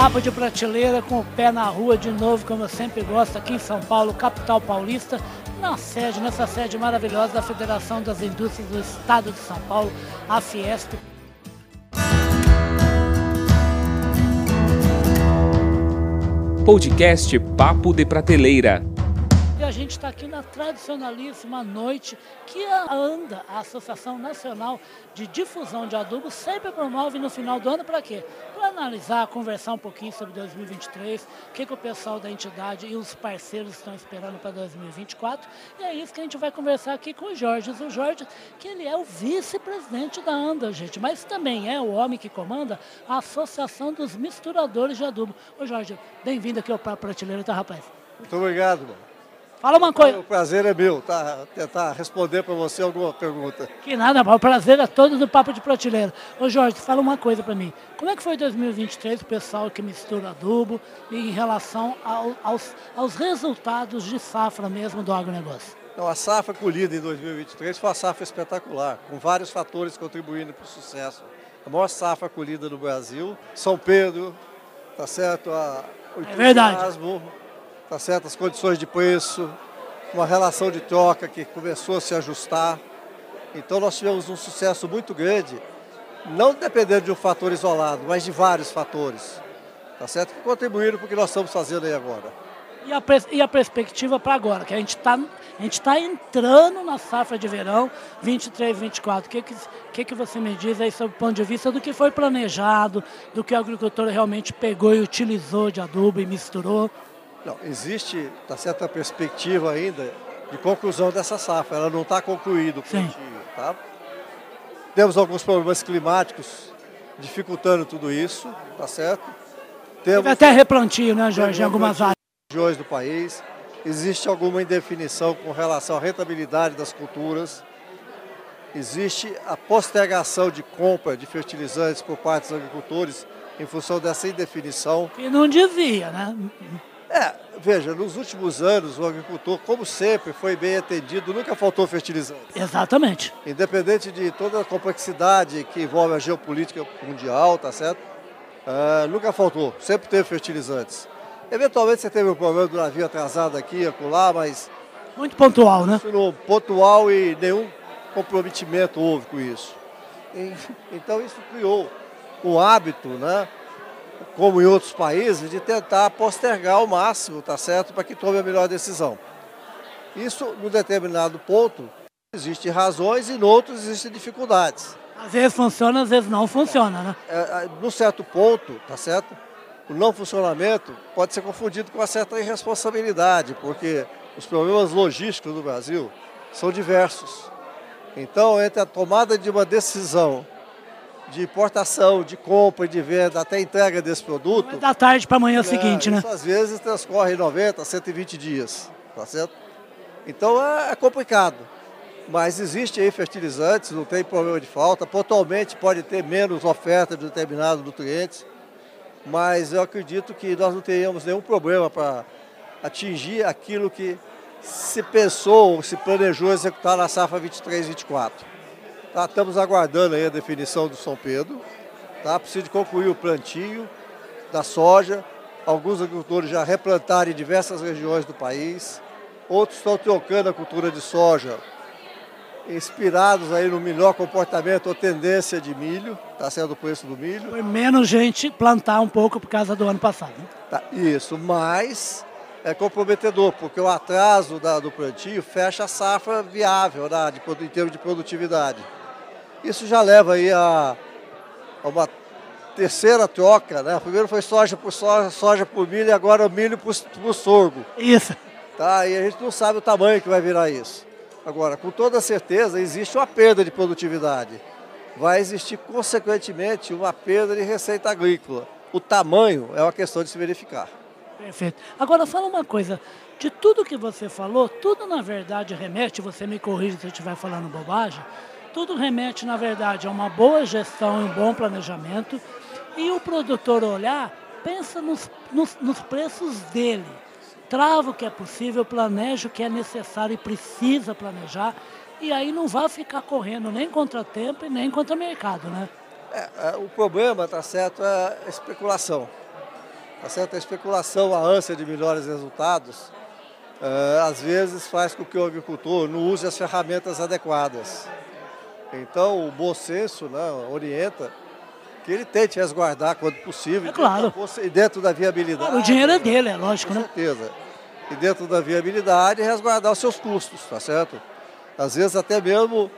Papo de prateleira com o pé na rua de novo, como eu sempre gosto, aqui em São Paulo, capital paulista, na sede, nessa sede maravilhosa da Federação das Indústrias do Estado de São Paulo, a Fiesp. Podcast Papo de Prateleira a gente está aqui na tradicionalíssima noite que a ANDA, a Associação Nacional de Difusão de Adubo, sempre promove no final do ano para quê? Para analisar, conversar um pouquinho sobre 2023, o que, que o pessoal da entidade e os parceiros estão esperando para 2024. E é isso que a gente vai conversar aqui com o Jorge. O Jorge, que ele é o vice-presidente da ANDA, gente, mas também é o homem que comanda a Associação dos Misturadores de Adubo. Ô Jorge, bem-vindo aqui ao Papo Prateleira, tá, rapaz? Muito obrigado, mano. Fala uma coisa. O prazer é meu, tá? Tentar responder para você alguma pergunta. Que nada, o prazer é todo do Papo de Prateleira. Ô Jorge, fala uma coisa para mim. Como é que foi 2023 o pessoal que mistura adubo em relação ao, aos, aos resultados de safra mesmo do agronegócio? Então, a safra colhida em 2023 foi uma safra espetacular, com vários fatores contribuindo para o sucesso. A maior safra colhida no Brasil, São Pedro, tá certo? A, o é verdade tá certo? as condições de preço, uma relação de troca que começou a se ajustar. Então nós tivemos um sucesso muito grande, não dependendo de um fator isolado, mas de vários fatores, tá certo? Que contribuíram para o que nós estamos fazendo aí agora. E a, e a perspectiva para agora, que a gente está tá entrando na safra de verão 23, 24. O que, que, que, que você me diz aí sob o ponto de vista do que foi planejado, do que o agricultor realmente pegou e utilizou de adubo e misturou? Não, existe tá certa perspectiva ainda de conclusão dessa safra. Ela não está concluída o plantio, tá? Temos alguns problemas climáticos dificultando tudo isso, tá certo? Temos Teve até replantio, né, Jorge, em algumas áreas. regiões do país. Existe alguma indefinição com relação à rentabilidade das culturas. Existe a postergação de compra de fertilizantes por parte dos agricultores em função dessa indefinição. Que não devia, né? É, veja, nos últimos anos o agricultor, como sempre, foi bem atendido, nunca faltou fertilizante. Exatamente. Independente de toda a complexidade que envolve a geopolítica mundial, tá certo? Uh, nunca faltou, sempre teve fertilizantes. Eventualmente você teve um problema do navio atrasado aqui, acolá, mas... Muito pontual, né? Pontual e nenhum comprometimento houve com isso. E, então isso criou um hábito, né? Como em outros países, de tentar postergar ao máximo, tá certo, para que tome a melhor decisão. Isso, num determinado ponto, existem razões e em outros existem dificuldades. Às vezes funciona, às vezes não funciona, né? É, é, num certo ponto, tá certo? O não funcionamento pode ser confundido com uma certa irresponsabilidade, porque os problemas logísticos do Brasil são diversos. Então, entre a tomada de uma decisão de importação, de compra, de venda, até entrega desse produto. da tarde para amanhã é, seguinte, né? às vezes transcorre 90, 120 dias, tá certo? Então é, é complicado. Mas existe aí fertilizantes, não tem problema de falta. Pontualmente pode ter menos oferta de determinados nutrientes, mas eu acredito que nós não teríamos nenhum problema para atingir aquilo que se pensou, se planejou executar na safra 23-24. Tá, estamos aguardando aí a definição do São Pedro. Tá? Precisa concluir o plantio da soja. Alguns agricultores já replantaram em diversas regiões do país. Outros estão trocando a cultura de soja, inspirados aí no melhor comportamento ou tendência de milho, está sendo o preço do milho. Foi menos gente plantar um pouco por causa do ano passado. Né? Tá, isso, mas é comprometedor, porque o atraso da, do plantio fecha a safra viável né, de, em termos de produtividade. Isso já leva aí a, a uma terceira troca, né? Primeiro foi soja por soja, soja por milho e agora milho por, por sorgo. Isso. Tá? E a gente não sabe o tamanho que vai virar isso. Agora, com toda certeza, existe uma perda de produtividade. Vai existir, consequentemente, uma perda de receita agrícola. O tamanho é uma questão de se verificar. Perfeito. Agora, fala uma coisa. De tudo que você falou, tudo na verdade remete, você me corrige se eu estiver falando bobagem, tudo remete, na verdade, a uma boa gestão e um bom planejamento. E o produtor olhar, pensa nos, nos, nos preços dele. Trava o que é possível, planeja o que é necessário e precisa planejar. E aí não vai ficar correndo nem contra tempo e nem contra mercado, né? É, é, o problema, tá certo, é a especulação. Tá a especulação, a ânsia de melhores resultados, é, às vezes faz com que o agricultor não use as ferramentas adequadas. Então, o bom senso né, orienta que ele tente resguardar quando possível. É claro. E dentro da viabilidade. Claro, o dinheiro é dele, é lógico, com né? certeza. E dentro da viabilidade, resguardar os seus custos, tá certo? Às vezes até mesmo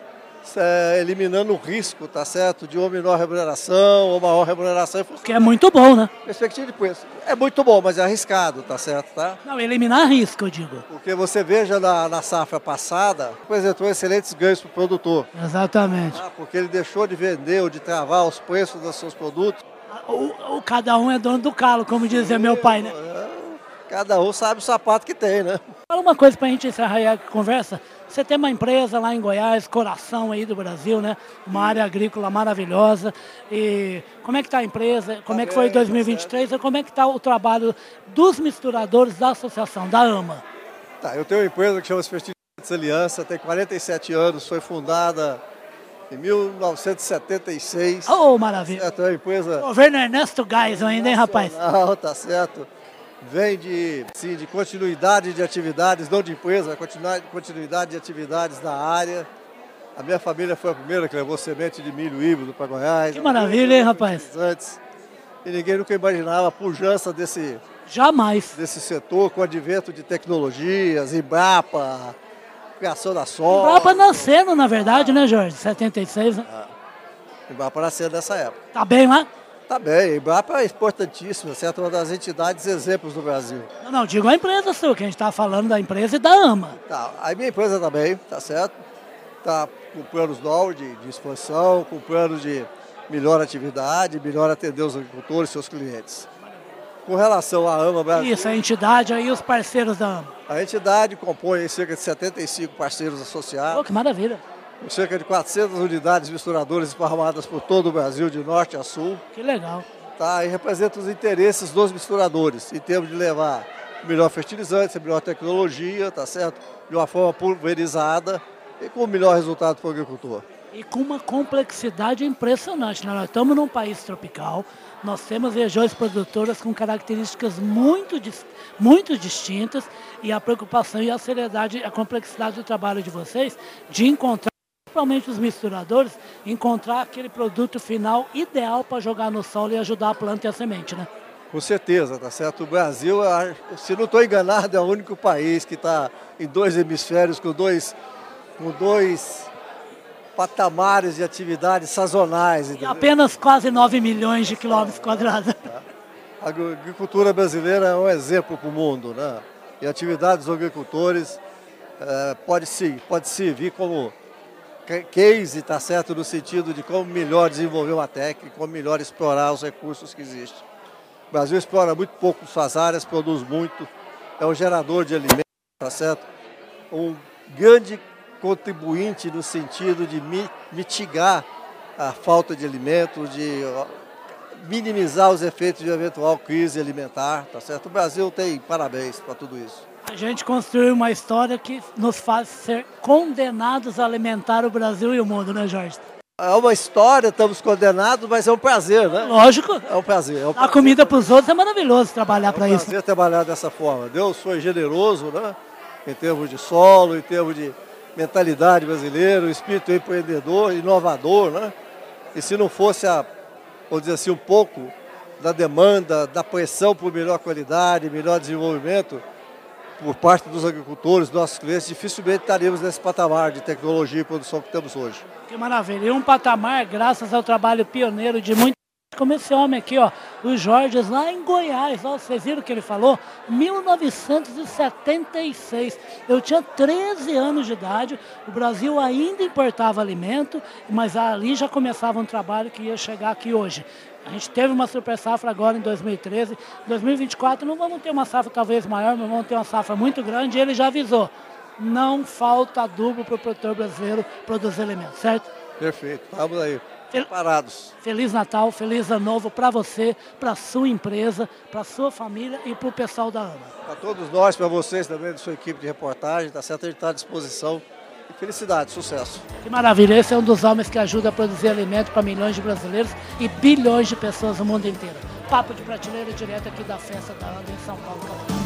eliminando o risco, tá certo? De uma menor remuneração ou maior remuneração. Que é muito bom, né? Perspectiva de preço. É muito bom, mas é arriscado, tá certo, tá? Não, eliminar risco, eu digo. Porque você veja na, na safra passada, apresentou excelentes ganhos para o produtor. Exatamente. Tá? Porque ele deixou de vender ou de travar os preços dos seus produtos. O, o cada um é dono do calo, como dizia meu pai, né? É, cada um sabe o sapato que tem, né? Fala uma coisa para a gente encerrar a conversa. Você tem uma empresa lá em Goiás, coração aí do Brasil, né? Uma área agrícola maravilhosa. E como é que está a empresa? Como tá é que foi em 2023? Tá e como é que está o trabalho dos misturadores da associação, da AMA? Tá, eu tenho uma empresa que chama Fertilizantes Aliança, tem 47 anos, foi fundada em 1976. Oh, maravilha! Certo, é uma empresa... Governo Ernesto Geisel ainda, hein, rapaz? Não, tá certo vem de, sim, de continuidade de atividades, não de empresa, continuidade de atividades na área. A minha família foi a primeira que levou semente de milho híbrido para Goiás. Que maravilha, hein, rapaz? Antes. E ninguém nunca imaginava a pujança desse, Jamais. desse setor com o advento de tecnologias, Embrapa, criação da soja. Embrapa nascendo, na verdade, né, Jorge? 76, né? Ah, Embrapa nascendo nessa época. Tá bem lá? Tá bem, a Embrapa é importantíssima, certo? Uma das entidades exemplos do Brasil. Não, não, digo a empresa sua, que a gente está falando da empresa e da AMA. Tá, a minha empresa também, tá certo? Tá com planos novos de, de expansão, com planos de melhor atividade, melhor atender os agricultores e seus clientes. Com relação à AMA Brasil... Isso, a entidade aí os parceiros da AMA. A entidade compõe cerca de 75 parceiros associados. Oh, que maravilha com cerca de 400 unidades misturadoras esparramadas por todo o Brasil, de norte a sul. Que legal. Tá, e representa os interesses dos misturadores, em termos de levar melhor fertilizante, melhor tecnologia, tá certo? De uma forma pulverizada e com o melhor resultado para o agricultor. E com uma complexidade impressionante. Né? Nós estamos num país tropical, nós temos regiões produtoras com características muito, muito distintas e a preocupação e a seriedade, a complexidade do trabalho de vocês de encontrar principalmente os misturadores, encontrar aquele produto final ideal para jogar no solo e ajudar a planta e a semente, né? Com certeza, tá certo. O Brasil, se não estou enganado, é o único país que está em dois hemisférios com dois, com dois patamares de atividades sazonais. E apenas quase 9 milhões de quilômetros quadrados. A agricultura brasileira é um exemplo para o mundo, né? E atividades dos agricultores é, pode, sim, pode servir como case, tá certo? No sentido de como melhor desenvolver uma técnica, como melhor explorar os recursos que existem. O Brasil explora muito pouco suas áreas, produz muito, é um gerador de alimentos, tá certo? Um grande contribuinte no sentido de mitigar a falta de alimentos, de minimizar os efeitos de eventual crise alimentar, tá certo? O Brasil tem parabéns para tudo isso. A gente construiu uma história que nos faz ser condenados a alimentar o Brasil e o mundo, né, Jorge? É uma história, estamos condenados, mas é um prazer, né? Lógico. É um prazer. É um prazer. A comida para os outros é maravilhoso trabalhar para isso. É um prazer trabalhar dessa forma. Deus foi generoso, né? Em termos de solo, em termos de mentalidade brasileira, o espírito empreendedor, inovador, né? E se não fosse, a, vamos dizer assim, um pouco da demanda, da pressão por melhor qualidade, melhor desenvolvimento, por parte dos agricultores, nossos clientes, dificilmente estaríamos nesse patamar de tecnologia e produção que temos hoje. Que maravilha. E um patamar graças ao trabalho pioneiro de muitos como esse homem aqui, ó, o Jorge, lá em Goiás, ó, vocês viram o que ele falou? 1976. Eu tinha 13 anos de idade, o Brasil ainda importava alimento, mas ali já começava um trabalho que ia chegar aqui hoje. A gente teve uma super safra agora em 2013. 2024 não vamos ter uma safra talvez maior, mas vamos ter uma safra muito grande. E ele já avisou: não falta adubo para o produtor brasileiro produzir alimentos, certo? Perfeito, vamos aí. Preparados. Feliz Natal, feliz Ano Novo para você, para sua empresa, para sua família e para o pessoal da AMA. Para todos nós, para vocês também, da sua equipe de reportagem, tá certo? A gente está à disposição Felicidade, sucesso. Que maravilha. Esse é um dos homens que ajuda a produzir alimento para milhões de brasileiros e bilhões de pessoas no mundo inteiro. Papo de Prateleira direto aqui da festa da Anda em São Paulo.